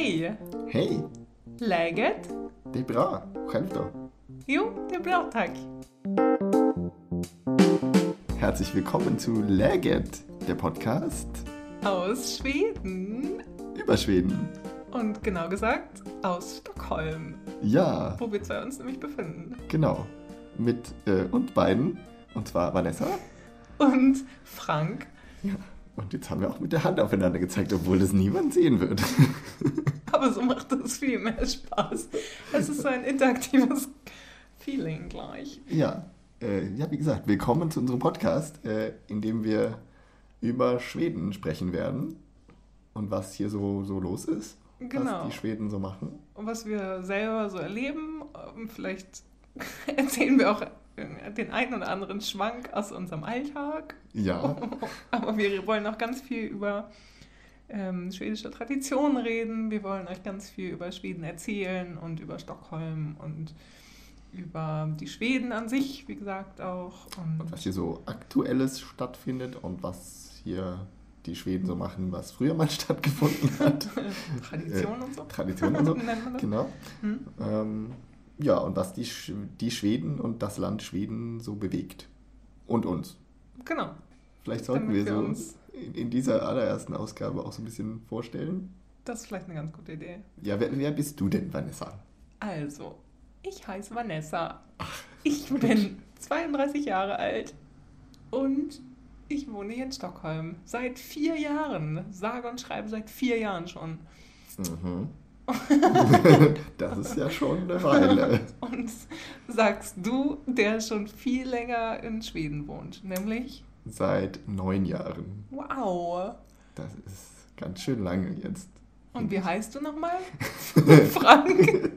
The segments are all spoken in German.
Hej! Hej! Läget? Det är bra. Själv då? Jo, det är bra tack. Herzlich willkommen zu Läget, der Podcast Aus Schweden. über Schweden. Und genau gesagt aus Stockholm, Ja, wo wir zwei uns nämlich befinden. genau. Mit äh, und beiden. Und zwar Vanessa. Und Frank. Ja. Und jetzt haben wir auch mit der Hand aufeinander gezeigt, obwohl das niemand sehen wird. Aber so macht es viel mehr Spaß. Es ist so ein interaktives Feeling gleich. ja, äh, ja, wie gesagt, willkommen zu unserem Podcast, äh, in dem wir über Schweden sprechen werden. Und was hier so, so los ist. Genau. Was die Schweden so machen. Und was wir selber so erleben. ähm, Vielleicht erzählen wir auch den einen oder anderen Schwank aus unserem Alltag. Ja, Aber wir wollen auch ganz viel über ähm, schwedische Traditionen reden. Wir wollen euch ganz viel über Schweden erzählen und über Stockholm und über die Schweden an sich, wie gesagt, auch. Und Und was hier so Aktuelles stattfindet und was hier die Schweden so machen, was früher mal stattgefunden hat. Tradition und so. Tradition und so. Genau. Hm? Ähm, ja, und was die, Sch die Schweden und das Land Schweden so bewegt. Und uns. Genau. Vielleicht sollten Damit wir wir so uns- in, dieser allerersten Ausgabe auch so ein bisschen vorstellen. Das ist vielleicht eine ganz gute Idee. Ja, wer, wer bist du denn, Vanessa? Also, ich heiße Vanessa. Ich bin 32 Jahre alt und ich wohne hier in Stockholm. Seit vier Jahren. Sage und schreibe seit vier Jahren schon. Mhm. das ist ja schon eine Weile. Und sagst du, der schon viel länger in Schweden wohnt. Nämlich, Seit neun Jahren. wow. Das ist ganz schön lange jetzt. Und wie heißt du nochmal? Frank.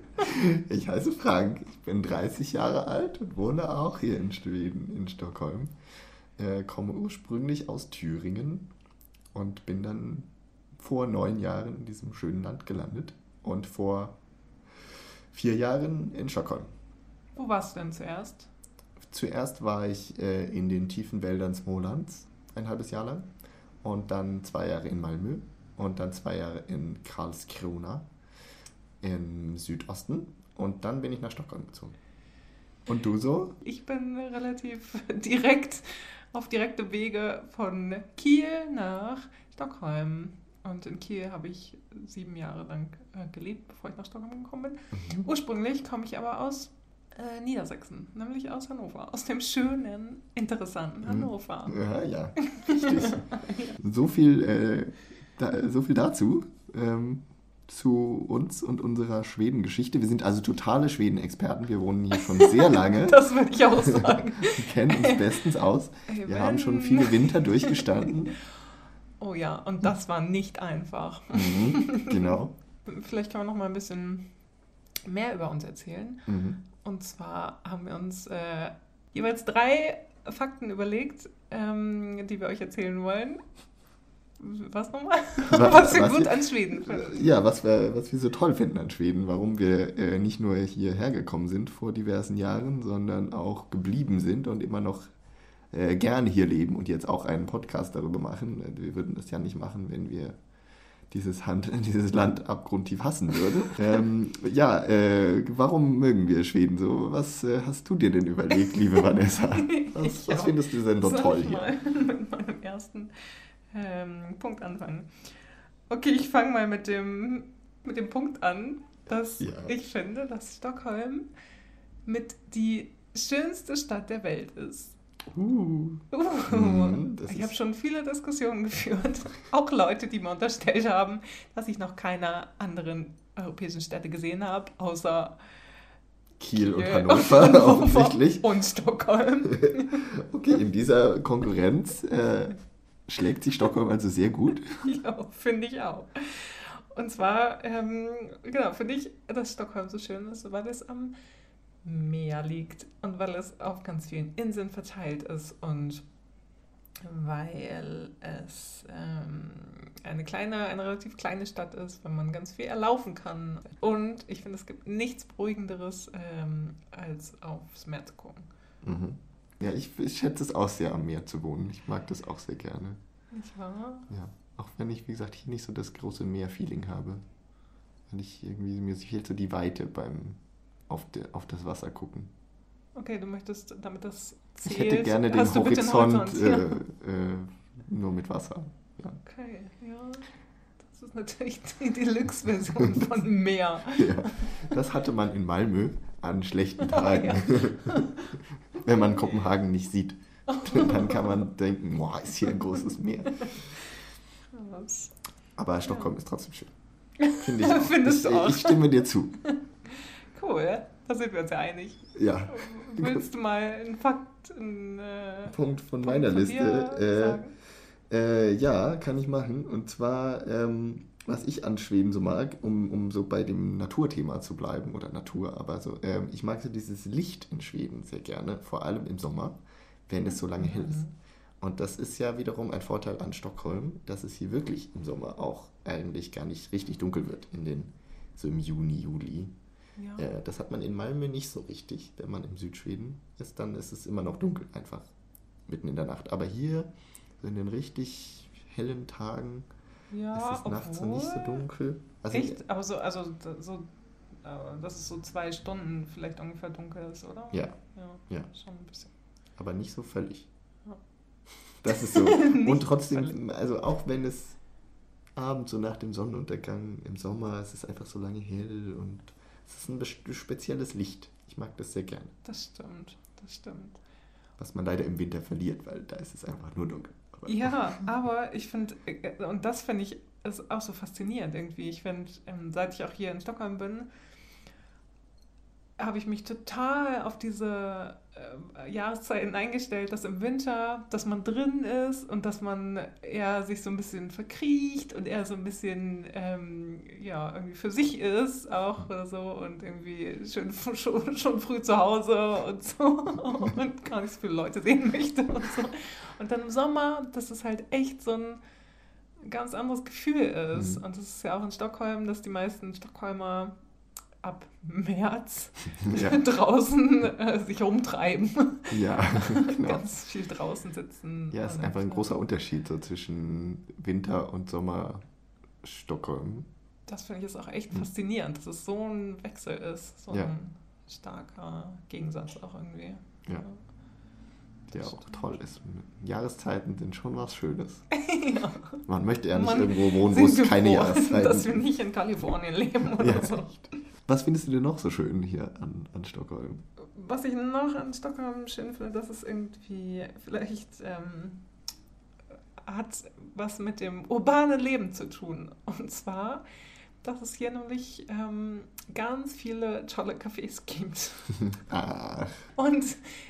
Ich heiße Frank, ich bin 30 Jahre alt und wohne auch hier in Schweden, in Stockholm. Äh, komme ursprünglich aus Thüringen und bin dann vor neun Jahren in diesem schönen Land gelandet und vor vier Jahren in Stockholm. Wo warst du denn zuerst? Zuerst war ich äh, in den tiefen Wäldern Smolands, ein halbes Jahr lang, und dann zwei Jahre in Malmö und dann zwei Jahre in Karlskrona im Südosten und dann bin ich nach Stockholm gezogen. Und du so? Ich bin relativ direkt auf direkte Wege von Kiel nach Stockholm. Und in Kiel habe ich sieben Jahre lang äh, gelebt, bevor ich nach Stockholm gekommen bin. Ursprünglich komme ich aber aus äh, Niedersachsen, nämlich aus Hannover, aus dem schönen, interessanten Hannover. Ja, ja, richtig. so, viel, äh, da, so viel dazu. Ähm, zu uns und unserer Schweden-Geschichte. Wir sind also totale Schweden-Experten. Wir wohnen hier schon sehr lange. Das würde ich auch sagen. Wir kennen uns bestens aus. Ey, Wir haben schon viele Winter durchgestanden. Oh ja, und das war nicht einfach. Mhm, genau. Vielleicht kann man noch mal ein bisschen mehr über uns erzählen. Mhm. Und zwar haben wir uns äh, jeweils drei Fakten überlegt, ähm, die wir euch erzählen wollen. Was nochmal? Was- Was wir was gut wir- an Schweden finden. Ja, was wir, was wir so toll finden an Schweden, warum wir äh, nicht nur hierher gekommen sind vor diversen Jahren, sondern auch geblieben sind und immer noch äh, gerne hier leben und jetzt auch einen Podcast darüber machen. Äh, Wir würden das ja nicht machen, wenn wir dieses, Hand, dieses Land abgrundtief hassen würden. ähm, ja, äh, warum mögen wir Schweden so? Was äh, hast du dir denn überlegt, liebe Vanessa? Was, was findest du denn so toll ich hier? mal mit meinem ersten ähm, Punkt anfangen. Okay, ich fange mal mit dem, mit dem Punkt an, dass Ja. ich finde, dass Stockholm mit die schönste Stadt der Welt ist. Uh, Uh, Mhm, ich habe schon viele Diskussionen geführt. Auch Leute, die mir unterstellt haben, dass ich noch keine anderen europäischen Städte gesehen habe, außer Kiel und Kiel, Hannover, offensichtlich. und Stockholm. Okay, in dieser Konkurrenz äh, schlägt sich Stockholm also sehr gut. ja, finde ich auch. Und zwar, ähm, genau, finde ich, dass Stockholm so schön ist, weil es am Meer liegt und weil es auf ganz vielen Inseln verteilt ist und weil es ähm, eine kleine, eine relativ kleine Stadt ist, wenn man ganz viel erlaufen kann. Und ich finde, es gibt nichts Beruhigenderes, ähm, als aufs Meer zu gucken. Mhm. Ja, ich, ich schätze es auch sehr, am Meer zu wohnen. Ich mag das auch sehr gerne. Nicht wahr? Ja. Auch wenn ich, wie gesagt, hier nicht so das große Meer-Feeling habe. Und ich irgendwie, mir fehlt so die Weite beim auf, de, auf das Wasser gucken. Okay, du möchtest, damit das zählt, Ich hätte gerne den Horizont, Horizont, äh, ja. äh, nur mit Wasser. Ja. Okay, ja. Das ist natürlich die Deluxe-Version von Meer. Ja, das hatte man in Malmö an schlechten Tagen. Ja. Wenn man Kopenhagen nicht sieht, dann kann man denken, boah, ist hier ein großes Meer. Aber Stockholm ist trotzdem schön. Finde ich auch. Findest ich, du auch? ich stimme dir zu. Cool, da sind wir uns ja einig. Ja. Willst du mal einen Fakt, einen äh, Punkt von Punkt meiner von Liste. Äh, äh, ja, kann ich machen. Und zwar, ähm, was ich an Schweden so mag, um, um so bei dem Naturthema zu bleiben, oder Natur, aber so, ähm, ich mag so dieses Licht in Schweden sehr gerne, vor allem im Sommer, wenn es so lange hell ist. Mhm. Und das ist ja wiederum ein Vorteil an Stockholm, dass es hier wirklich im Sommer auch eigentlich gar nicht richtig dunkel wird, in den, so im Juni, Juli. Ja. Äh, das hat man in Malmö nicht so richtig. Wenn man im Südschweden ist, dann ist es immer noch dunkel, einfach mitten in der Nacht. Aber hier, so in den richtig hellen Tagen, ja, ist es nachts so nicht so obwohl- dunkel. Also, Echt? Aber so, also so, dass es so zwei Stunden vielleicht ungefähr dunkel ist, oder? Ja, Ja, ja. schon ein bisschen. aber nicht so völlig. Ja. Das ist so. Und trotzdem, völlig. also auch wenn es abends so nach dem Sonnenuntergang im Sommer, es ist einfach so lange hell und es ist ein spezielles Licht. Ich mag das sehr gerne. Das stimmt, das stimmt. Was man leider im Winter verliert, weil da ist es einfach nur dunkel. Aber- Ja, aber ich finde, äh, und das finde ich ist auch so faszinierend irgendwie. Ich finde, ähm, seit ich auch hier in Stockholm bin, habe ich mich total auf diese äh, Jahreszeiten eingestellt, dass im Winter, dass man drin ist und dass man eher sich so ein bisschen verkriecht und eher so ein bisschen ähm, ja irgendwie für sich ist auch oder so und irgendwie schön schon, schon früh zu Hause und so und gar nicht so viele Leute sehen möchte und so. Und dann im Sommer, dass es halt echt so ein ganz anderes Gefühl ist. Mhm. Und das ist ja auch in Stockholm, dass die meisten Stockholmer ab März Ja, draußen äh, sich rumtreiben. ja genau. Ganz viel draußen sitzen. Ja, es ist einfach ein großer Unterschied so zwischen Winter und Sommer Stockholm. Das finde ich ist auch echt Mhm. faszinierend, dass es so ein Wechsel ist. So Ja. ein starker Gegensatz auch irgendwie. Ja. Der auch toll ist. Jahreszeiten sind schon was Schönes. ja. Man möchte ja nicht irgendwo wohnen, wo es keine Jahreszeiten Dass wir gibt. nicht in Kalifornien leben oder Ja, so. echt. Was findest du denn noch so schön hier an, an Stockholm? Was ich noch an Stockholm schön finde, dass es irgendwie vielleicht ähm, hat was mit dem urbanen Leben zu tun. Und zwar, dass es hier nämlich ähm, ganz viele tolle Cafés gibt. Ach, Und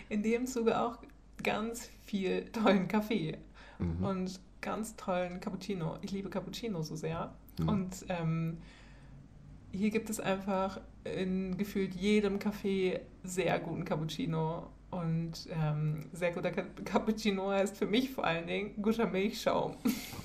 in dem Zuge auch ganz viel tollen Kaffee mhm. und ganz tollen Cappuccino. Ich liebe Cappuccino so sehr. Mhm. Und ähm, hier gibt es einfach in gefühlt jedem Café sehr guten Cappuccino. Und ähm, sehr guter Ca- Cappuccino heißt für mich vor allen Dingen guter Milchschaum.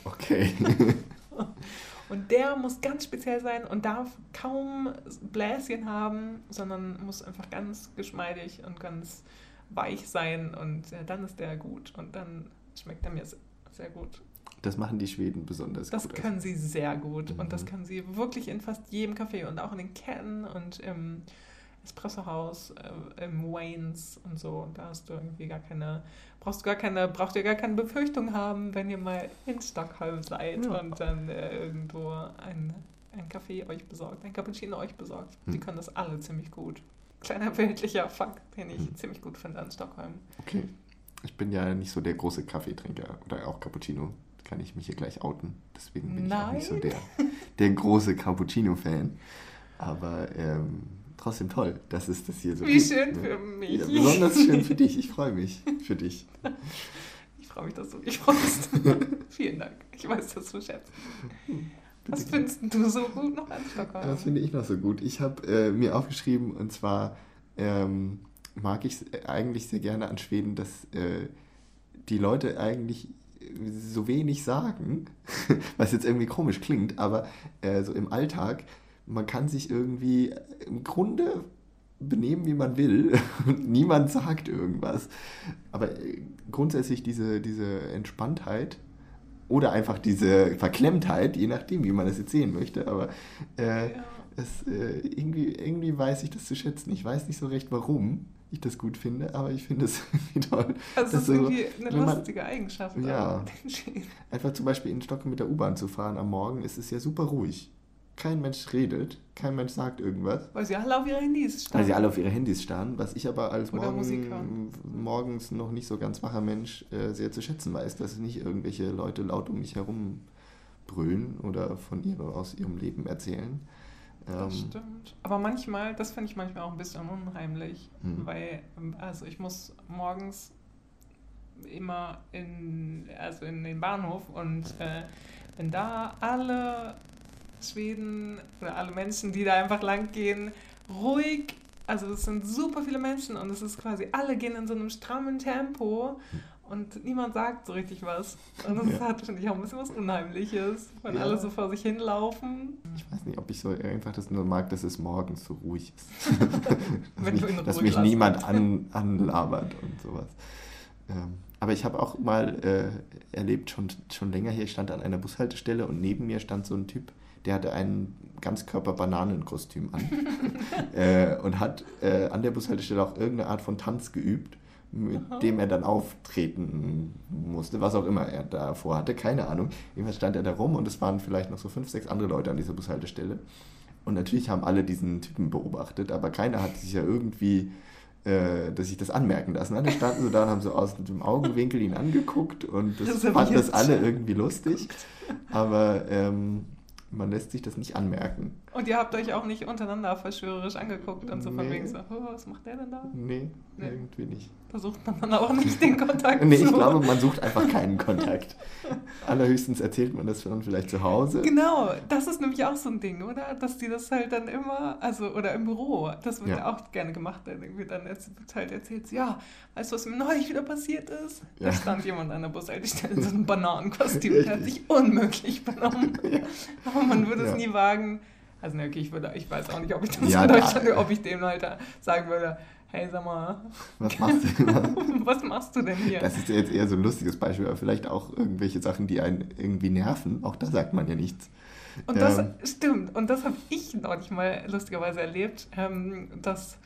okay. Und der muss ganz speziell sein und darf kaum Bläschen haben, sondern muss einfach ganz geschmeidig und ganz weich sein. Und äh, dann ist der gut. Und dann schmeckt er mir se- sehr gut. Das machen die Schweden besonders Das gut. können sie sehr gut und das Mhm. können sie wirklich in fast jedem Café und auch in den Ketten und im Espressohaus, äh, im Waynes und so. Und da hast du irgendwie gar keine, brauchst du gar keine, braucht ihr gar keine Befürchtung haben, wenn ihr mal in Stockholm seid Ja. und dann äh, irgendwo ein, ein Kaffee euch besorgt, ein Cappuccino euch besorgt. Die Hm. können das alle ziemlich gut. Kleiner bildlicher Fakt, den ich Hm. ziemlich gut finde an Stockholm. Okay. Ich bin ja nicht so der große Kaffeetrinker oder auch Cappuccino. Kann ich mich hier gleich outen. Deswegen bin ich auch nicht so Nein. der, der große Cappuccino-Fan. Aber ähm, trotzdem toll, dass es das hier so Wie gibt, schön ne? für mich. Ja, besonders schön für dich. Ich freue mich für dich. Ich freue mich, dass du dich freust. Vielen Dank. Ich weiß das zu schätzen. Was findest du so gut noch an Stockholm? Das finde ich noch so gut. Ich habe äh, mir aufgeschrieben, und zwar ähm, mag ich es eigentlich sehr gerne an Schweden, dass äh, die Leute eigentlich so wenig sagen, was jetzt irgendwie komisch klingt, aber äh, so im Alltag, man kann sich irgendwie im Grunde benehmen, wie man will. Niemand sagt irgendwas. Aber äh, grundsätzlich diese, diese Entspanntheit oder einfach diese Verklemmtheit, je nachdem, wie man das jetzt sehen möchte, aber äh, ja. Es, äh, irgendwie, irgendwie weiß ich das zu schätzen. Ich weiß nicht so recht, warum ich das gut finde, aber ich finde es irgendwie toll. Also es ist so, irgendwie eine wenn man- lustige Eigenschaft. Ja. Einfach zum Beispiel in Stockholm mit der U-Bahn zu fahren am Morgen, ist es ja super ruhig. Kein Mensch redet, kein Mensch sagt irgendwas. Weil sie alle auf ihre Handys standen. Weil sie alle auf ihre Handys starren, was ich aber als morgen, morgens noch nicht so ganz wacher Mensch äh, sehr zu schätzen weiß, dass nicht irgendwelche Leute laut um mich herum brüllen oder von ihr aus ihrem Leben erzählen. Das Ähm, stimmt. Aber manchmal, das finde ich manchmal auch ein bisschen unheimlich, Mhm. weil, also ich muss morgens immer in, also in den Bahnhof und äh, wenn da alle Schweden oder alle Menschen, die da einfach lang gehen, ruhig, also es sind super viele Menschen und es ist quasi, alle gehen in so einem strammen Tempo und niemand sagt so richtig was. Und das Ja. hat, finde ich, auch ein bisschen was Unheimliches, wenn Ja. alle so vor sich hinlaufen. ich weiß nicht, ob ich so einfach das nur mag, dass es morgens so ruhig ist. Dass mich, dass mich niemand an, anlabert und sowas. Ähm, aber ich habe auch mal äh, erlebt, schon, schon länger hier, ich stand an einer Bushaltestelle und neben mir stand so ein Typ, der hatte ein Ganzkörper-Bananenkostüm an äh, und hat äh, an der Bushaltestelle auch irgendeine Art von Tanz geübt, mit Aha. dem er dann auftreten musste, was auch immer er da vorhatte, keine Ahnung. Jedenfalls stand er da rum und es waren vielleicht noch so fünf, sechs andere Leute an dieser Bushaltestelle. Und natürlich haben alle diesen Typen beobachtet, aber keiner hat sich ja irgendwie, äh, dass sich das anmerken lassen. Alle standen so da und haben so aus dem Augenwinkel ihn angeguckt und das Das fanden ich das alle irgendwie lustig. Aber ähm, man lässt sich das nicht anmerken. Und ihr habt euch auch nicht untereinander verschwörerisch angeguckt und so von Nee. wegen so, oh, was macht der denn da? Nee, Nee. irgendwie nicht. Versucht man dann auch nicht den Kontakt Nee, ich glaube, man sucht einfach keinen Kontakt. Allerhöchstens erzählt man das dann vielleicht zu Hause. Genau, das ist nämlich auch so ein Ding, oder? Dass die das halt dann immer, also, oder im Büro, das wird Ja. ja, auch gerne gemacht, dann irgendwie dann wird halt erzählt, ja, weißt du, was mir neulich wieder passiert ist? Ja. Da stand jemand an der Bushaltestelle in so einem Bananenkostüm, der hat sich unmöglich benommen. Ja. Aber man würde es nie wagen. Also, ne, okay, ich, würde, ich weiß auch nicht, ob ich das Ja, in da- Deutschland, ob ich dem halt sagen würde, hey, sag mal, Was machst du? was machst du denn hier? Das ist jetzt eher so ein lustiges Beispiel, aber vielleicht auch irgendwelche Sachen, die einen irgendwie nerven. Auch da sagt man ja nichts. Und das Ähm. stimmt. Und das habe ich neulich mal lustigerweise erlebt, ähm, dass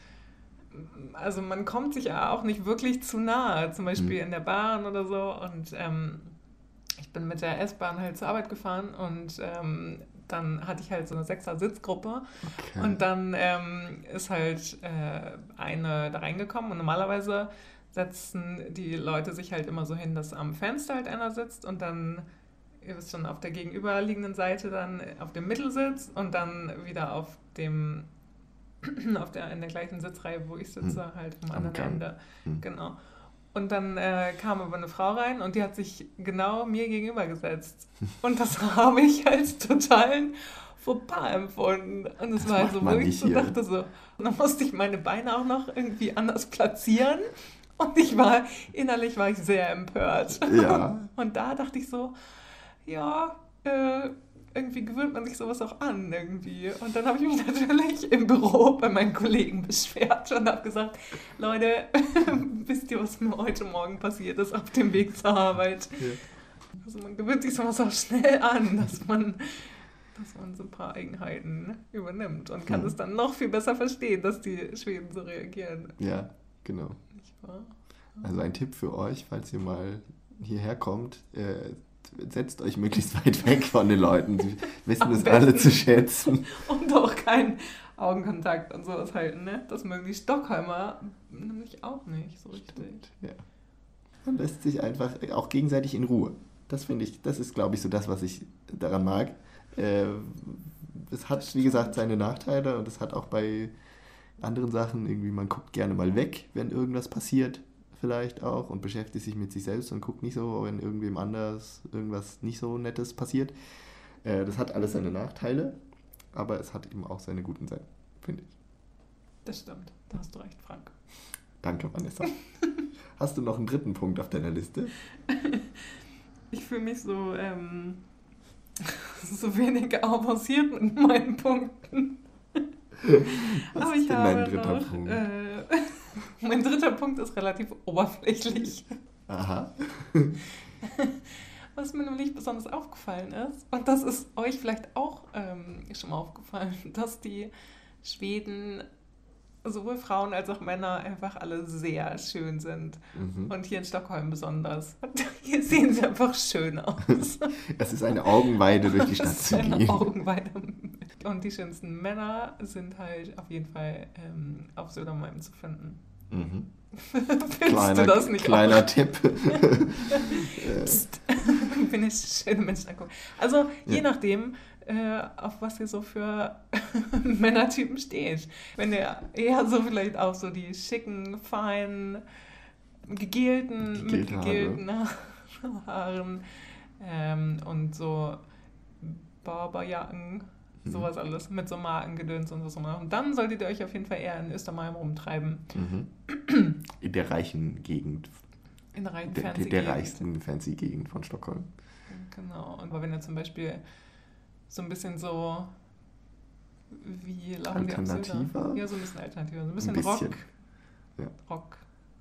also man kommt sich ja auch nicht wirklich zu nahe, zum Beispiel Mhm. in der Bahn oder so. Und ähm, ich bin mit der S-Bahn halt zur Arbeit gefahren und ähm, dann hatte ich halt so eine Sechser-Sitzgruppe Okay. und dann ähm, ist halt äh, eine da reingekommen und normalerweise setzen die Leute sich halt immer so hin, dass am Fenster halt einer sitzt und dann, ihr wisst schon, auf der gegenüberliegenden Seite dann auf dem Mittelsitz und dann wieder auf dem, auf der, in der gleichen Sitzreihe, wo ich sitze, halt am Am anderen Gang. Ende. Hm. Genau. Und dann äh, kam aber eine Frau rein und die hat sich genau mir gegenüber gesetzt. Und das habe ich als totalen Fauxpas empfunden. Und es Das war halt so, wo ich so dachte so, und dann musste ich meine Beine auch noch irgendwie anders platzieren. Und ich war, innerlich war ich sehr empört. Ja. Und da dachte ich so, ja, äh, irgendwie gewöhnt man sich sowas auch an irgendwie. Und dann habe ich mich natürlich im Büro bei meinen Kollegen beschwert und habe gesagt, Leute, wisst ihr, was mir heute Morgen passiert ist auf dem Weg zur Arbeit? Also man gewöhnt sich sowas auch schnell an, dass man, dass man so ein paar Eigenheiten übernimmt und kann Mhm. es dann noch viel besser verstehen, dass die Schweden so reagieren. Ja, genau. Also ein Tipp für euch, falls ihr mal hierher kommt, äh, setzt euch möglichst weit weg von den Leuten. Sie wissen Am es alle zu schätzen. Und auch keinen Augenkontakt und sowas halten, ne? Das mögen die Stockholmer nämlich auch nicht so richtig. Ja. Man lässt sich einfach auch gegenseitig in Ruhe. Das finde ich, das ist, glaube ich, so das, was ich daran mag. Äh, es hat, wie gesagt, seine Nachteile und es hat auch bei anderen Sachen irgendwie, man guckt gerne mal weg, wenn irgendwas passiert, vielleicht auch und beschäftigt sich mit sich selbst und guckt nicht so, wenn irgendwem anders irgendwas nicht so Nettes passiert. Äh, das hat alles seine Nachteile, aber es hat eben auch seine guten Seiten, finde ich. Das stimmt. Da hast du recht, Frank. Danke, Vanessa. Hast du noch einen dritten Punkt auf deiner Liste? Ich fühle mich so, ähm, so wenig avanciert mit meinen Punkten. Was Aber ist ich denn habe dein dritter noch, Punkt? Äh, mein dritter Punkt ist relativ oberflächlich. Aha. Was mir nämlich besonders aufgefallen ist, und das ist euch vielleicht auch ähm, schon mal aufgefallen, dass die Schweden sowohl Frauen als auch Männer einfach alle sehr schön sind. Mhm. Und hier in Stockholm besonders. Hier sehen sie einfach schön aus. es ist eine Augenweide durch die Stadt zu gehen. Augenweide. Und die schönsten Männer sind halt auf jeden Fall ähm, auf Södermalm zu finden. Mhm. kleiner, du das nicht kleiner auch? Tipp. Psst. Bin ich schöne Menschen angucken. Also je ja. nachdem, äh, auf was ihr so für Männertypen steht. Wenn ihr eher so vielleicht auch so die schicken, feinen, gegelten, mit gegelten Haaren ähm, und so Barberjacken. Sowas alles, mit so Markengedöns und so machen. Dann solltet ihr euch auf jeden Fall eher in Östermalm rumtreiben. Mhm. In der reichen Gegend. In der reichen der, der, der reichsten fancy Gegend von Stockholm. Genau. Und wenn ihr zum Beispiel so ein bisschen so wie laufen die Alternativer? Ja, so ein bisschen alternativer. So ein bisschen, ein bisschen. Rock, ja. Rock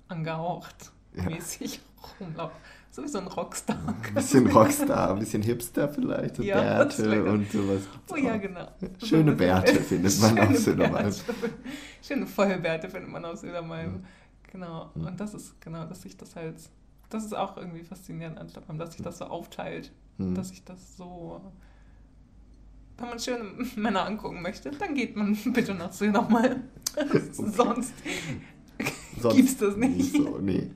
angehaucht ja. mäßig rumlaufen. So wie so ein Rockstar. Ein bisschen Rockstar, ein bisschen Hipster vielleicht, so ja, Bärte und sowas. Oh ja, genau. Schöne Bärte findet man auf Södermalm. Schöne Vollbärte findet man auf Södermalm. Mhm. Genau. Mhm. Und das ist, genau, dass sich das halt, das ist auch irgendwie faszinierend an Stockholm, dass sich das so aufteilt. Mhm. Dass sich das so wenn man schöne Männer angucken möchte, dann geht man bitte nach nochmal. Sonst, Sonst gibt es das nicht. nicht so, nee.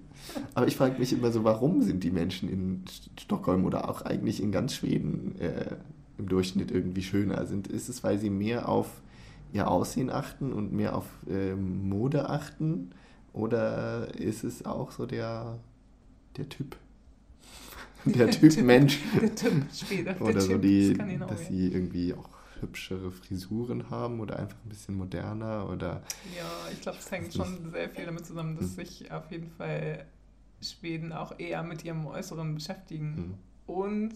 Aber ich frage mich immer so, warum sind die Menschen in Stockholm oder auch eigentlich in ganz Schweden äh, im Durchschnitt irgendwie schöner sind? Ist es, weil sie mehr auf ihr Aussehen achten und mehr auf äh, Mode achten? Oder ist es auch so der, der Typ? der Typ Mensch. Der Typ später. Oder so die, das dass sie irgendwie auch hübschere Frisuren haben oder einfach ein bisschen moderner oder. Ja, ich glaube, es hängt schon sehr viel damit zusammen, dass hm. sich auf jeden Fall Schweden auch eher mit ihrem Äußeren beschäftigen. Hm. Und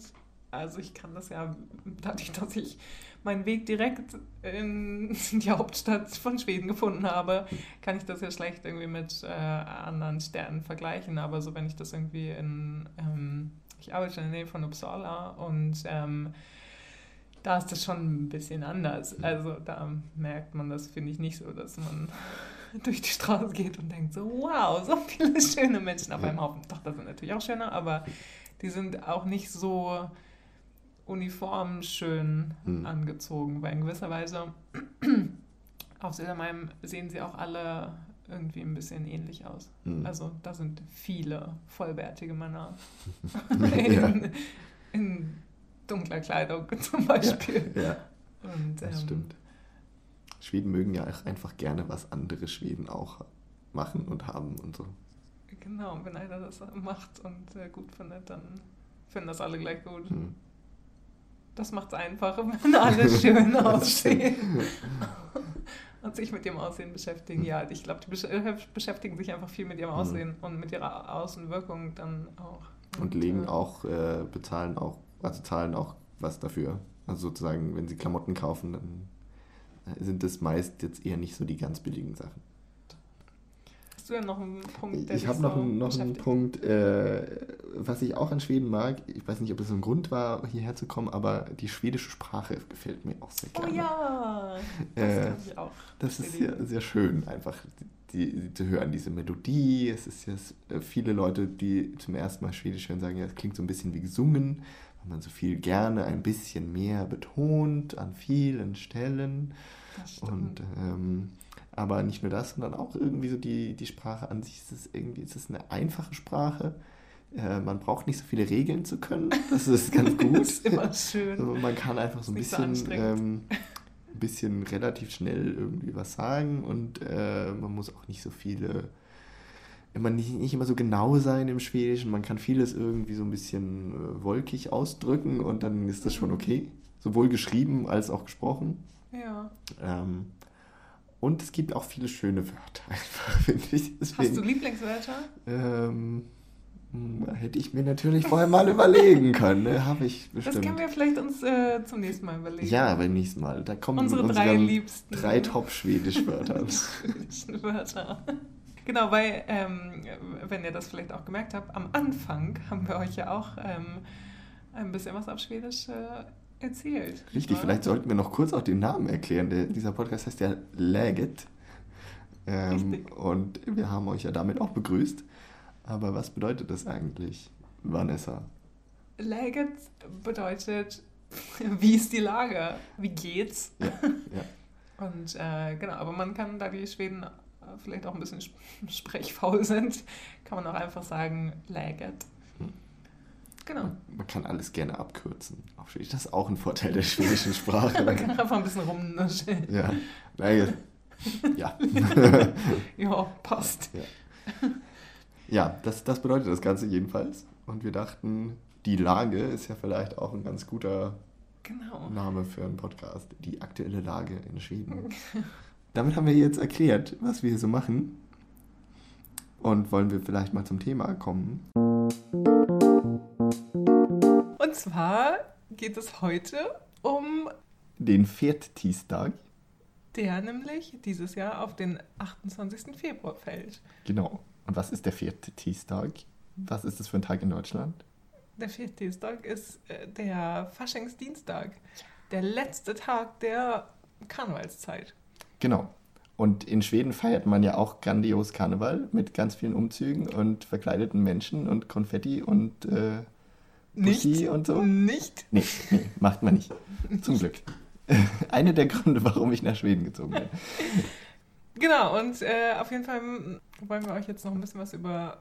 also ich kann das ja, dadurch, dass ich meinen Weg direkt in die Hauptstadt von Schweden gefunden habe, kann ich das ja schlecht irgendwie mit äh, anderen Sternen vergleichen. Aber so wenn ich das irgendwie in ähm, ich arbeite in der Nähe von Uppsala und ähm, da ist das schon ein bisschen anders. Also da merkt man das, finde ich, nicht so, dass man durch die Straße geht und denkt so, wow, so viele schöne Menschen auf einem Haufen. Doch, das sind natürlich auch schöne, aber die sind auch nicht so uniform schön mhm. angezogen, weil in gewisser Weise auf Södermalm sehen sie auch alle irgendwie ein bisschen ähnlich aus. Mhm. Also da sind viele vollbärtige Männer in, ja. in, dunkler Kleidung zum Beispiel. Ja, ja. Und, das ähm, stimmt. Schweden mögen ja auch einfach gerne, was andere Schweden auch machen und haben und so. Genau, wenn einer das macht und äh, gut findet, dann finden das alle gleich gut. Mhm. Das macht es einfacher, wenn alle schön aussehen und sich mit ihrem Aussehen beschäftigen. Ja, ich glaube, die äh, beschäftigen sich einfach viel mit ihrem mhm. Aussehen mhm. und mit ihrer Außenwirkung dann auch. Und, und legen äh, auch, äh, bezahlen auch, also zahlen auch was dafür. Also sozusagen, wenn sie Klamotten kaufen, dann äh, sind das meist jetzt eher nicht so die ganz billigen Sachen. Hast du ja noch einen Punkt, der Ich habe noch, einen, noch einen Punkt, äh, was ich auch an Schweden mag. Ich weiß nicht, ob das ein Grund war, hierher zu kommen, aber die schwedische Sprache gefällt mir auch sehr oh gerne. Oh ja, das äh, ich auch. Das ist sehr, sehr schön, einfach die, die, zu hören, diese Melodie. Es ist ja äh, viele Leute, die zum ersten Mal Schwedisch hören, sagen, ja, es klingt so ein bisschen wie gesungen, weil man so viel gerne ein bisschen mehr betont an vielen Stellen. Und ähm, aber nicht nur das, sondern auch irgendwie so die, die Sprache an sich. Ist es irgendwie, ist es eine einfache Sprache. Äh, man braucht nicht so viele Regeln zu können. Das ist ganz gut. das ist immer schön. Also man kann einfach so ein bisschen, so ähm, ein bisschen relativ schnell irgendwie was sagen und äh, man muss auch nicht so viele immer nicht, nicht immer so genau sein im Schwedischen. Man kann vieles irgendwie so ein bisschen äh, wolkig ausdrücken und dann ist das schon okay. Sowohl geschrieben als auch gesprochen. Ja. Ähm, und es gibt auch viele schöne Wörter, einfach, finde ich. Deswegen, Hast du Lieblingswörter? Ähm, hm, hätte ich mir natürlich vorher mal überlegen können. Ne? Habe ich bestimmt. Das können wir vielleicht uns äh, zum nächsten Mal überlegen. Ja, beim nächsten Mal. Da kommen unsere, drei liebsten. Drei Top-Schwedisch-Wörter. Wörter. Genau, weil, ähm, wenn ihr das vielleicht auch gemerkt habt, am Anfang haben wir euch ja auch ähm, ein bisschen was auf Schwedisch äh, erzählt. Richtig, Ja. vielleicht sollten wir noch kurz auch den Namen erklären. Der, dieser Podcast heißt ja Läget. Ähm, Richtig. und wir haben euch ja damit auch begrüßt. Aber was bedeutet das eigentlich, Vanessa? Läget bedeutet, wie ist die Lage? Wie geht's? Ja, ja. Und äh, genau, aber man kann, da die Schweden vielleicht auch ein bisschen sp- sprechfaul sind, kann man auch einfach sagen Läget. Hm. Genau. Man kann alles gerne abkürzen. Auf Schwedisch. Das ist auch ein Vorteil der schwedischen Sprache. Man kann einfach ein bisschen rumnuscheln. ja, Läget. Ja. Ja, passt. ja, das, das bedeutet das Ganze jedenfalls. Und wir dachten, die Lage ist ja vielleicht auch ein ganz guter Genau. Name für einen Podcast. Die aktuelle Lage in Schweden. Damit haben wir jetzt erklärt, was wir hier so machen. Und wollen wir vielleicht mal zum Thema kommen. Und zwar geht es heute um Den Viertistag. der nämlich dieses Jahr auf den 28. Februar fällt. Genau. Und was ist der Viertistag? Was ist das für ein Tag in Deutschland? Der Viertistag ist äh, der Faschingsdienstag. Der letzte Tag der Karnevalszeit. Genau. Und in Schweden feiert man ja auch grandios Karneval mit ganz vielen Umzügen und verkleideten Menschen und Konfetti und äh, Pussy Nicht? und so. Nicht? Nee, nee, macht man nicht. Zum Glück. Einer der Gründe, warum ich nach Schweden gezogen bin. Genau, und äh, auf jeden Fall mm, wollen wir euch jetzt noch ein bisschen was über,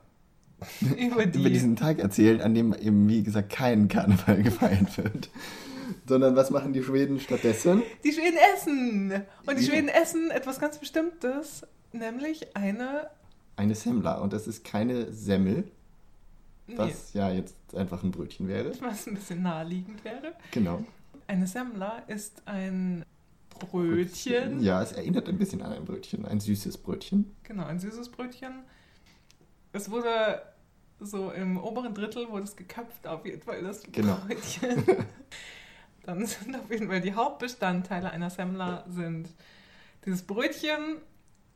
über die. Über diesen Tag erzählen, an dem eben, wie gesagt, kein Karneval gefeiert wird. Sondern was machen die Schweden stattdessen? Die Schweden essen! Und die. Schweden essen etwas ganz Bestimmtes, nämlich eine. Eine Semmla. Und das ist keine Semmel, Nee, was ja jetzt einfach ein Brötchen wäre. was ein bisschen naheliegend wäre. Genau. Eine Semmla ist ein Brötchen. Ja, es erinnert ein bisschen an ein Brötchen. Ein süßes Brötchen. Genau, ein süßes Brötchen. Es wurde so im oberen Drittel wurde es geköpft, auf jeden Fall das Genau. Brötchen. Dann sind auf jeden Fall die Hauptbestandteile einer Semmla sind dieses Brötchen,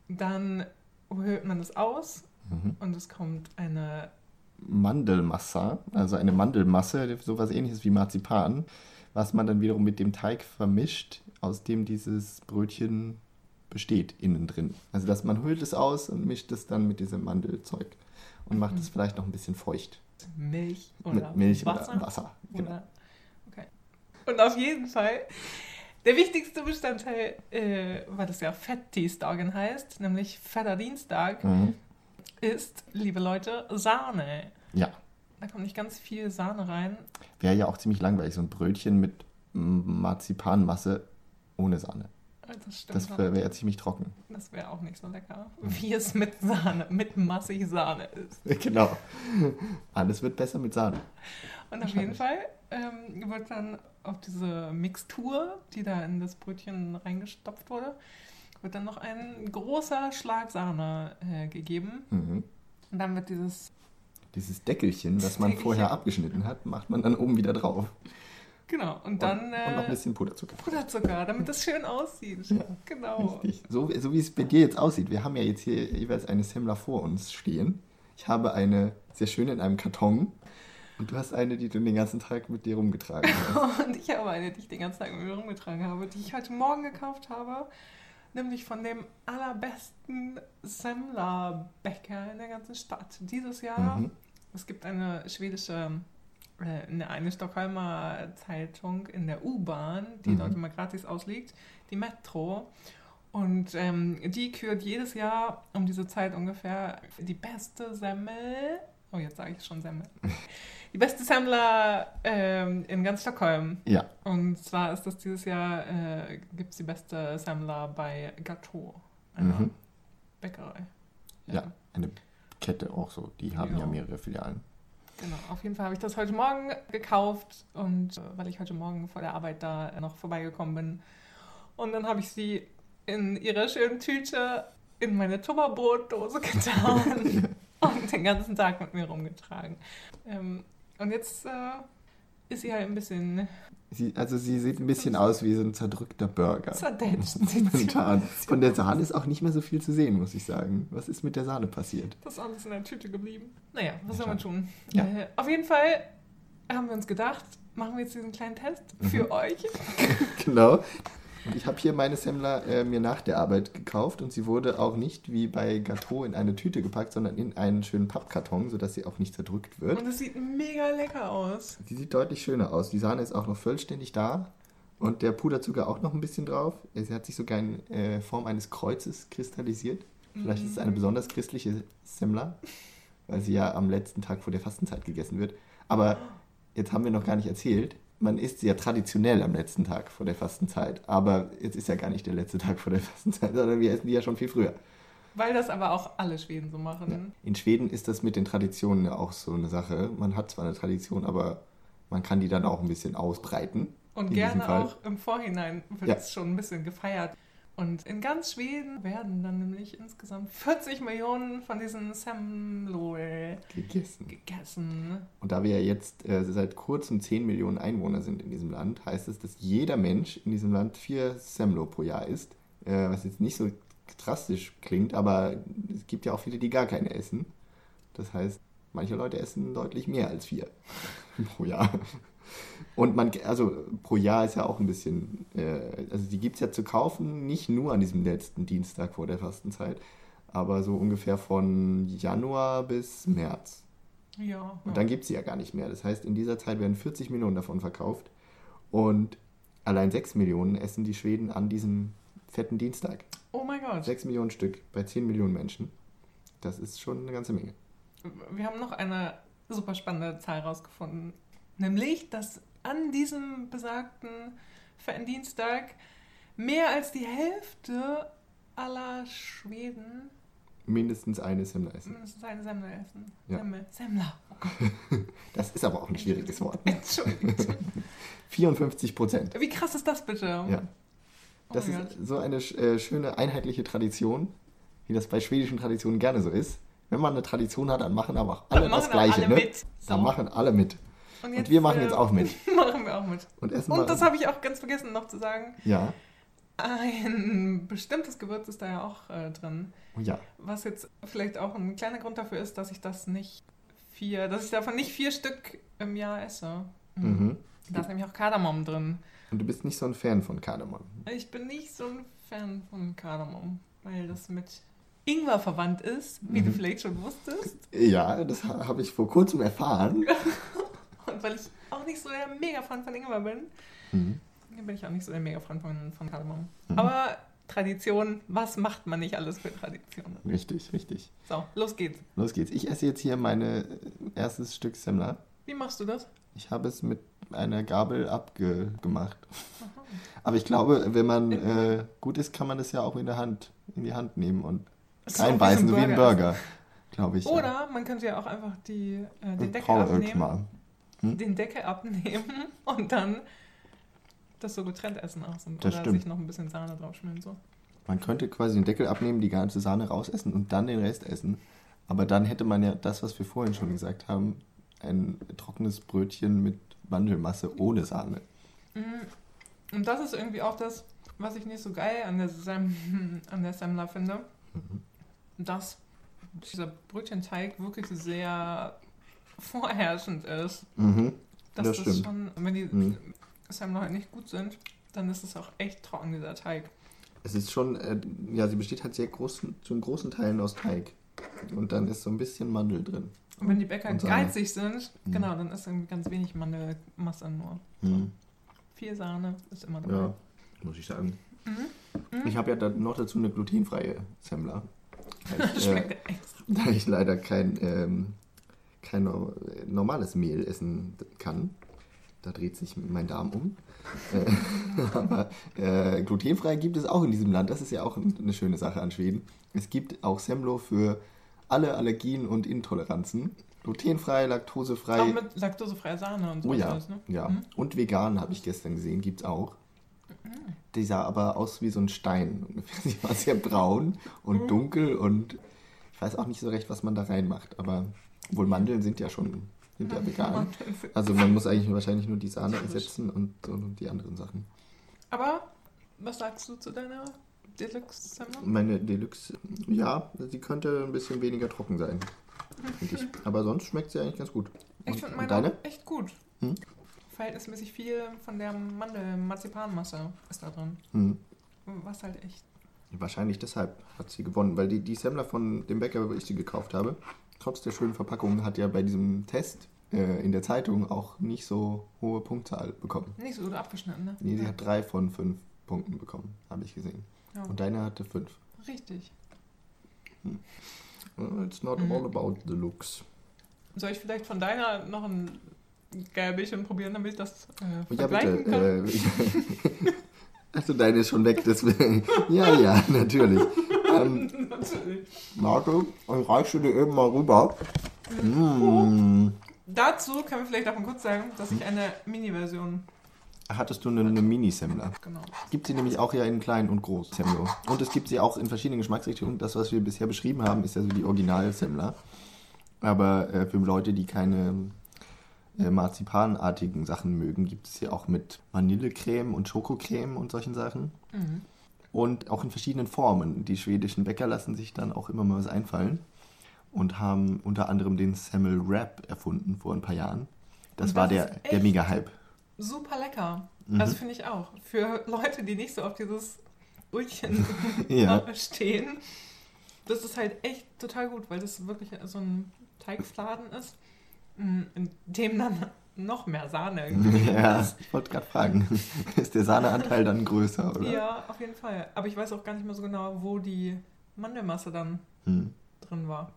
dann höhlt man es aus Mhm. und es kommt eine Mandelmassa, also eine Mandelmasse, sowas ähnliches wie Marzipan, was man dann wiederum mit dem Teig vermischt, aus dem dieses Brötchen besteht, innen drin. Also dass man hüllt es aus und mischt es dann mit diesem Mandelzeug und macht Mhm. es vielleicht noch ein bisschen feucht. Milch oder mit Milch Wasser. oder Wasser. Genau. Oder. Und auf jeden Fall, der wichtigste Bestandteil, äh, weil das ja Fettdienstagen heißt, nämlich Fetter Dienstag, Mhm. ist, liebe Leute, Sahne. Ja, Da kommt nicht ganz viel Sahne rein. wäre ja auch ziemlich langweilig, so ein Brötchen mit Marzipanmasse ohne Sahne. Das stimmt. Das wäre wär ziemlich trocken. das wäre auch nicht so lecker, wie es mit Sahne, mit massig Sahne ist. genau. Alles wird besser mit Sahne. Und auf jeden Fall ähm, wird dann auf diese Mixtur, die da in das Brötchen reingestopft wurde, wird dann noch ein großer Schlag Sahne äh, gegeben. Mhm. Und dann wird dieses, Dieses Deckelchen, das man Deckelchen. vorher abgeschnitten hat, macht man dann oben wieder drauf. genau, und dann und, und noch ein äh, bisschen Puderzucker. Puderzucker, damit das schön aussieht. Ja, genau. Richtig. So, so wie es bei dir jetzt aussieht. Wir haben ja jetzt hier jeweils eine Semmler vor uns stehen. Ich habe eine sehr schön in einem Karton. Und du hast eine, die du den ganzen Tag mit dir rumgetragen hast. Und ich habe eine, die ich den ganzen Tag mit mir rumgetragen habe, die ich heute Morgen gekauft habe. Nämlich von dem allerbesten Semmler-Bäcker in der ganzen Stadt. Dieses Jahr, Mhm. es gibt eine schwedische, äh, eine, eine Stockholmer Zeitung in der U-Bahn, die Mhm. dort immer gratis ausliegt, die Metro. Und ähm, die kürt jedes Jahr um diese Zeit ungefähr die beste Semmel. Oh, jetzt sage ich schon Semmel. Die beste Semmler ähm, in ganz Stockholm. Ja, Und zwar ist das dieses Jahr, äh, gibt es die beste Semmler bei Gatto, einer Mhm. Bäckerei. ja, eine Kette auch so. Die haben ja Genau. mehrere Filialen. Genau, auf jeden Fall habe ich das heute Morgen gekauft und äh, weil ich heute Morgen vor der Arbeit da noch vorbeigekommen bin. Und dann habe ich sie in ihrer schönen Tüte in meine Tupperbrotdose getan und den ganzen Tag mit mir rumgetragen. Ähm, und jetzt äh, ist sie halt ein bisschen Sie, also sie sieht ein bisschen aus wie so ein zerdrückter Burger. zerdetscht. Von der Sahne ist auch nicht mehr so viel zu sehen, muss ich sagen. Was ist mit der Sahne passiert? Das ist alles in der Tüte geblieben. Naja, was soll Ja, man tun? Ja. Äh, auf jeden Fall haben wir uns gedacht, machen wir jetzt diesen kleinen Test Mhm. für euch. genau. Ich habe hier meine Semmler äh, mir nach der Arbeit gekauft und sie wurde auch nicht wie bei Gâteau in eine Tüte gepackt, sondern in einen schönen Pappkarton, sodass sie auch nicht zerdrückt wird. Und es sieht mega lecker aus. Die sieht deutlich schöner aus. Die Sahne ist auch noch vollständig da und der Puderzucker auch noch ein bisschen drauf. Sie hat sich sogar in äh, Form eines Kreuzes kristallisiert. Vielleicht ist es eine besonders christliche Semmler, weil sie ja am letzten Tag vor der Fastenzeit gegessen wird. Aber jetzt haben wir noch gar nicht erzählt, man isst ja traditionell am letzten Tag vor der Fastenzeit. Aber jetzt ist ja gar nicht der letzte Tag vor der Fastenzeit, sondern wir essen die ja schon viel früher. Weil das aber auch alle Schweden so machen. In Schweden ist das mit den Traditionen ja auch so eine Sache. Man hat zwar eine Tradition, aber man kann die dann auch ein bisschen ausbreiten. Und gerne auch im Vorhinein wird Ja. es schon ein bisschen gefeiert. Und in ganz Schweden werden dann nämlich insgesamt 40 Millionen von diesen Semlor gegessen. gegessen. Und da wir ja jetzt äh, seit kurzem 10 Millionen Einwohner sind in diesem Land, heißt es, dass jeder Mensch in diesem Land vier Semlo pro Jahr isst. Äh, was jetzt nicht so drastisch klingt, aber es gibt ja auch viele, die gar keine essen. Das heißt, manche Leute essen deutlich mehr als vier pro Jahr. Und man, also pro Jahr ist ja auch ein bisschen, äh, also die gibt es ja zu kaufen, nicht nur an diesem letzten Dienstag vor der Fastenzeit, aber so ungefähr von Januar bis März. Ja. Und dann gibt es sie ja gar nicht mehr. Das heißt, in dieser Zeit werden 40 Millionen davon verkauft und allein 6 Millionen essen die Schweden an diesem fetten Dienstag. oh mein Gott. 6 Millionen Stück bei 10 Millionen Menschen. Das ist schon eine ganze Menge. Wir haben noch eine super spannende Zahl rausgefunden. Nämlich, dass an diesem besagten Dienstag mehr als die Hälfte aller Schweden Mindestens eine Semmler essen. mindestens eine Semmel essen. Ja. Semmel. Semmler. Oh Gott. Das ist aber auch ein schwieriges Wort. Entschuldigung. 54 Prozent. Wie krass ist das bitte? Ja. Oh Das mein ist so eine äh, schöne einheitliche Tradition, wie das bei schwedischen Traditionen gerne so ist. Wenn man eine Tradition hat, dann machen aber auch alle Dann das Gleiche. alle ne? mit. Dann So. machen alle mit. Und wir machen jetzt auch mit. machen wir auch mit. Und essen Und das habe ich auch ganz vergessen noch zu sagen. ja, Ein bestimmtes Gewürz ist da ja auch äh, drin. oh ja. Was jetzt vielleicht auch ein kleiner Grund dafür ist, dass ich das nicht vier, dass ich davon nicht vier Stück im Jahr esse. Mhm. Da ist nämlich auch Kardamom drin. Und du bist nicht so ein Fan von Kardamom. Ich bin nicht so ein Fan von Kardamom, weil das mit Ingwer verwandt ist, wie du Mhm. vielleicht schon wusstest. Ja, das ha- habe ich vor kurzem erfahren. Und weil ich auch nicht so der Mega-Fan von Ingwer bin, Mhm. bin ich auch nicht so der Mega-Fan von, von Kardamom. Mhm. Aber Tradition, was macht man nicht alles für Traditionen? Richtig, richtig. So, los geht's. Los geht's. Ich esse jetzt hier mein erstes Stück Semmler. Wie machst du das? Ich habe es mit einer Gabel abgemacht. Aber ich glaube, wenn man äh, gut ist, kann man es ja auch in der Hand, in die Hand nehmen und So reinbeißen, wie so wie ein Burger. Glaube ich. Oder man könnte ja auch einfach die, äh, ja. den Deckel abnehmen. irgendwann. Hm? Den Deckel abnehmen und dann das so getrennt essen. So. Das Oder stimmt. sich noch ein bisschen Sahne drauf schmieren. So. Man könnte quasi den Deckel abnehmen, die ganze Sahne rausessen und dann den Rest essen. Aber dann hätte man ja das, was wir vorhin schon gesagt haben, ein trockenes Brötchen mit Mandelmasse ohne Sahne. Mm. Und das ist irgendwie auch das, was ich nicht so geil an der, Sem an der Semmler finde. Mhm. Dass dieser Brötchenteig wirklich sehr vorherrschend ist. Mhm. Dass Das das, stimmt. schon, wenn die Mhm. Semmler halt nicht gut sind, dann ist es auch echt trocken, dieser Teig. Es ist schon, äh, ja, sie besteht halt sehr großen, zum großen Teilen aus Teig. Und dann ist so ein bisschen Mandel drin. Und wenn die Bäcker geizig sind, Mhm. genau, dann ist irgendwie ganz wenig Mandelmasse nur. Mhm. Viel Sahne ist immer dabei. Ja, muss ich sagen. Mhm. Ich habe ja dann noch dazu eine glutenfreie Semmler. Weil äh, da ich leider kein, ähm, kein no- normales Mehl essen kann. Da dreht sich mein Darm um. Äh, Aber äh, glutenfrei gibt es auch in diesem Land. Das ist ja auch eine schöne Sache an Schweden. Es gibt auch Semlo für alle Allergien und Intoleranzen. Glutenfrei, laktosefrei. Auch mit laktosefreier Sahne und so Oh ja, alles, ne? ja. Mhm. Und vegan habe ich gestern gesehen, gibt es auch. Die sah aber aus wie so ein Stein. Sie war sehr braun und Mhm. dunkel und ich weiß auch nicht so recht, was man da reinmacht. Aber wohl Mandeln sind ja schon sind ja vegan. Also man muss eigentlich wahrscheinlich nur die Sahne ersetzen und, und die anderen Sachen. Aber was sagst du zu deiner Deluxe Semmler? Meine Deluxe, ja, sie könnte ein bisschen weniger trocken sein. Aber sonst schmeckt sie eigentlich ganz gut. Ich finde meine deine? echt gut. Hm? verhältnismäßig viel von der Mandel-Marzipanmasse ist da drin. Hm. Was halt echt. Wahrscheinlich deshalb hat sie gewonnen, weil die, die Semmler von dem Bäcker, wo ich sie gekauft habe, trotz der schönen Verpackung, hat ja bei diesem Test äh, in der Zeitung auch nicht so hohe Punktzahl bekommen. Nicht so gut abgeschnitten, ne? Nee, sie hat drei von fünf Punkten bekommen, habe ich gesehen. Ja. Und deine hatte fünf. Richtig. Well, It's not Mhm. all about the looks. Soll ich vielleicht von deiner noch ein Gelbchen probieren, damit ich das äh, Ja, vergleichen bitte. kann? Äh, Achso, deine ist schon weg, deswegen. Ja, ja, natürlich. Ähm, Natürlich. Marco, ich reiche dir eben mal rüber. Mm. Dazu können wir vielleicht auch mal kurz sagen, dass ich eine Mini-Version, Hattest du eine, eine Mini-Semmler? genau. Gibt sie nämlich auch ja in klein und groß, Semlo. Und es gibt sie auch in verschiedenen Geschmacksrichtungen. Das, was wir bisher beschrieben haben, ist ja so die Original-Semmler. Aber äh, für Leute, die keine äh, marzipanartigen Sachen mögen, gibt es sie auch mit Vanillecreme und Schokocreme und solchen Sachen. Mhm. Und auch in verschiedenen Formen. Die schwedischen Bäcker lassen sich dann auch immer mal was einfallen und haben unter anderem den Semmel Wrap erfunden vor ein paar Jahren. Das, Und war das der, der Mega-Hype. Super lecker. Mhm. Also finde ich auch. Für Leute, die nicht so auf dieses Brötchen Ja. stehen, das ist halt echt total gut, weil das wirklich so ein Teigfladen ist, mm, in dem dann noch mehr Sahne Ja, ich wollte gerade fragen, ist der Sahneanteil dann größer, oder? Ja, auf jeden Fall. Aber ich weiß auch gar nicht mehr so genau, wo die Mandelmasse dann Hm. drin war.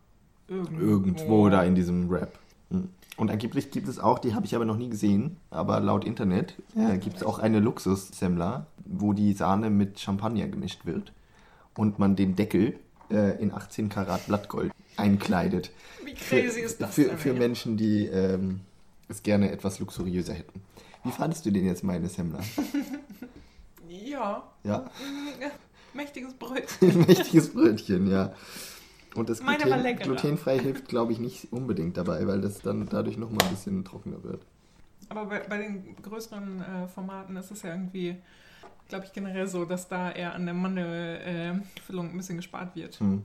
Irgendwo, Irgendwo da in diesem Rap. Hm. Und angeblich gibt es auch, die habe ich aber noch nie gesehen, aber laut Internet äh, gibt es auch eine Luxus-Semmler, wo die Sahne mit Champagner gemischt wird und man den Deckel äh, in 18 Karat Blattgold einkleidet. Wie crazy für, ist das für, denn? für? Menschen, die ähm, es gerne etwas luxuriöser hätten. Wie fandest du denn jetzt meine Semmler? Ja. Ja, Mächtiges Brötchen. mächtiges Brötchen, ja. Und das Meine Gluten, glutenfrei hilft, glaube ich, nicht unbedingt dabei, weil das dann dadurch nochmal ein bisschen trockener wird. Aber bei, bei den größeren äh, Formaten ist es ja irgendwie, glaube ich, generell so, dass da eher an der Mandelfüllung äh, Füllung ein bisschen gespart wird. Hm.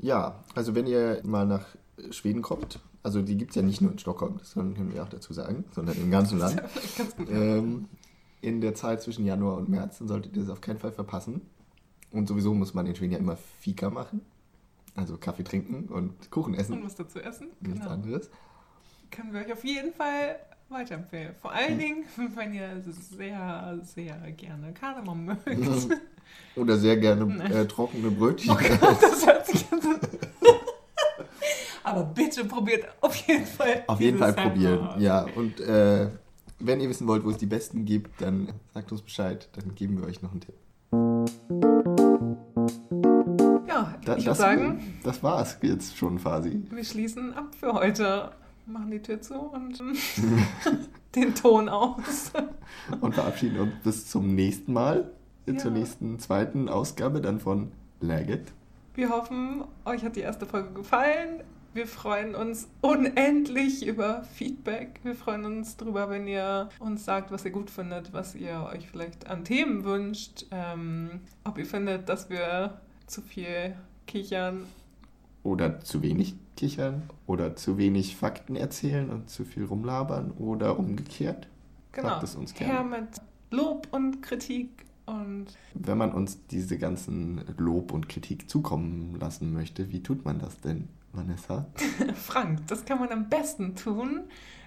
Ja, also wenn ihr mal nach Schweden kommt, also die gibt es ja nicht nur in Stockholm, das können wir auch dazu sagen, sondern im ganzen Land. Ähm, in der Zeit zwischen Januar und März, dann solltet ihr das auf keinen Fall verpassen. Und sowieso muss man in Schweden ja immer Fika machen. Also Kaffee trinken und Kuchen Und essen. was dazu essen. Nichts Genau. anderes. Können wir euch auf jeden Fall weiterempfehlen. Vor allen Hm. Dingen, wenn ihr sehr, sehr gerne Kardamom mögt. Oder sehr gerne äh, trockene Brötchen. Oh Gott, das hört sich jetzt. Aber bitte probiert auf jeden Fall. Auf jeden Fall probieren. Sandwich. Ja, und äh, wenn ihr wissen wollt, wo es die besten gibt, dann sagt uns Bescheid, dann geben wir euch noch einen Tipp. Ja, Da, ich würde das, sagen, das war's jetzt schon quasi. wir schließen ab für heute. Machen die Tür zu und den Ton aus. Und verabschieden uns bis zum nächsten Mal. Ja. Zur nächsten zweiten Ausgabe dann von Laget. Wir hoffen, euch hat die erste Folge gefallen. Wir freuen uns unendlich über Feedback. Wir freuen uns darüber, wenn ihr uns sagt, was ihr gut findet, was ihr euch vielleicht an Themen wünscht. Ähm, ob ihr findet, dass wir zu viel kichern. Oder zu wenig kichern. Oder zu wenig Fakten erzählen und zu viel rumlabern. Oder umgekehrt. Genau. Sagt es uns gerne. Her mit Lob und Kritik und Wenn man uns diese ganzen Lob und Kritik zukommen lassen möchte, wie tut man das denn, Vanessa? Frank. Das kann man am besten tun,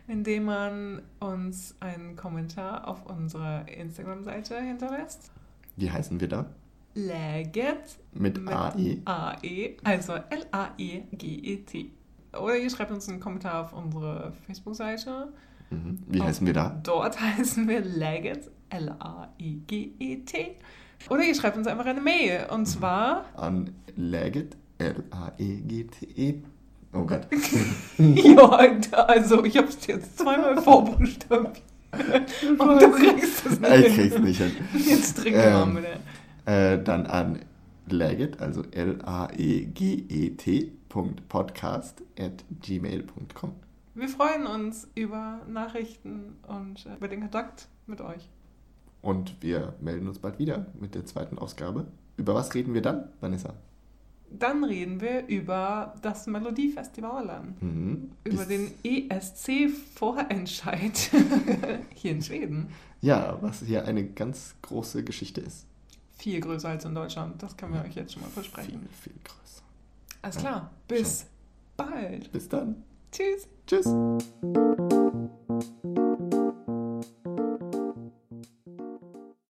indem man uns einen Kommentar auf unserer Instagram-Seite hinterlässt. Wie heißen wir da? Läget Mit, Mit AE. AE, also L-A-E-G-E-T. Oder ihr schreibt uns einen Kommentar auf unsere Facebook-Seite. Mhm. Wie Auf- heißen wir da? Dort heißen wir Legget, L-A-E-G-E-T. Oder ihr schreibt uns einfach eine Mail. Und zwar, An Laget, L-A-E-G-T-E. Oh Gott. ja, also ich habe es jetzt zweimal vorbuchstabiert. Und du kriegst es nicht. Ich krieg's nicht hin. Jetzt trinken wir Ähm, mal bitte. Äh, dann an Laget, also L-A-E-G-E-T. Podcast at gmail.com. Wir freuen uns über Nachrichten und äh, über den Kontakt mit euch. Und wir melden uns bald wieder mit der zweiten Ausgabe. Über was reden wir dann, Vanessa? Dann reden wir über das Melodiefestival, Mhm. über den ESC-Vorentscheid hier in Schweden. Ja, was hier eine ganz große Geschichte ist. Viel größer als in Deutschland, das können wir euch jetzt schon mal Viel, versprechen. viel größer. Alles klar, bis bald. Bis dann. Tschüss. Tschüss.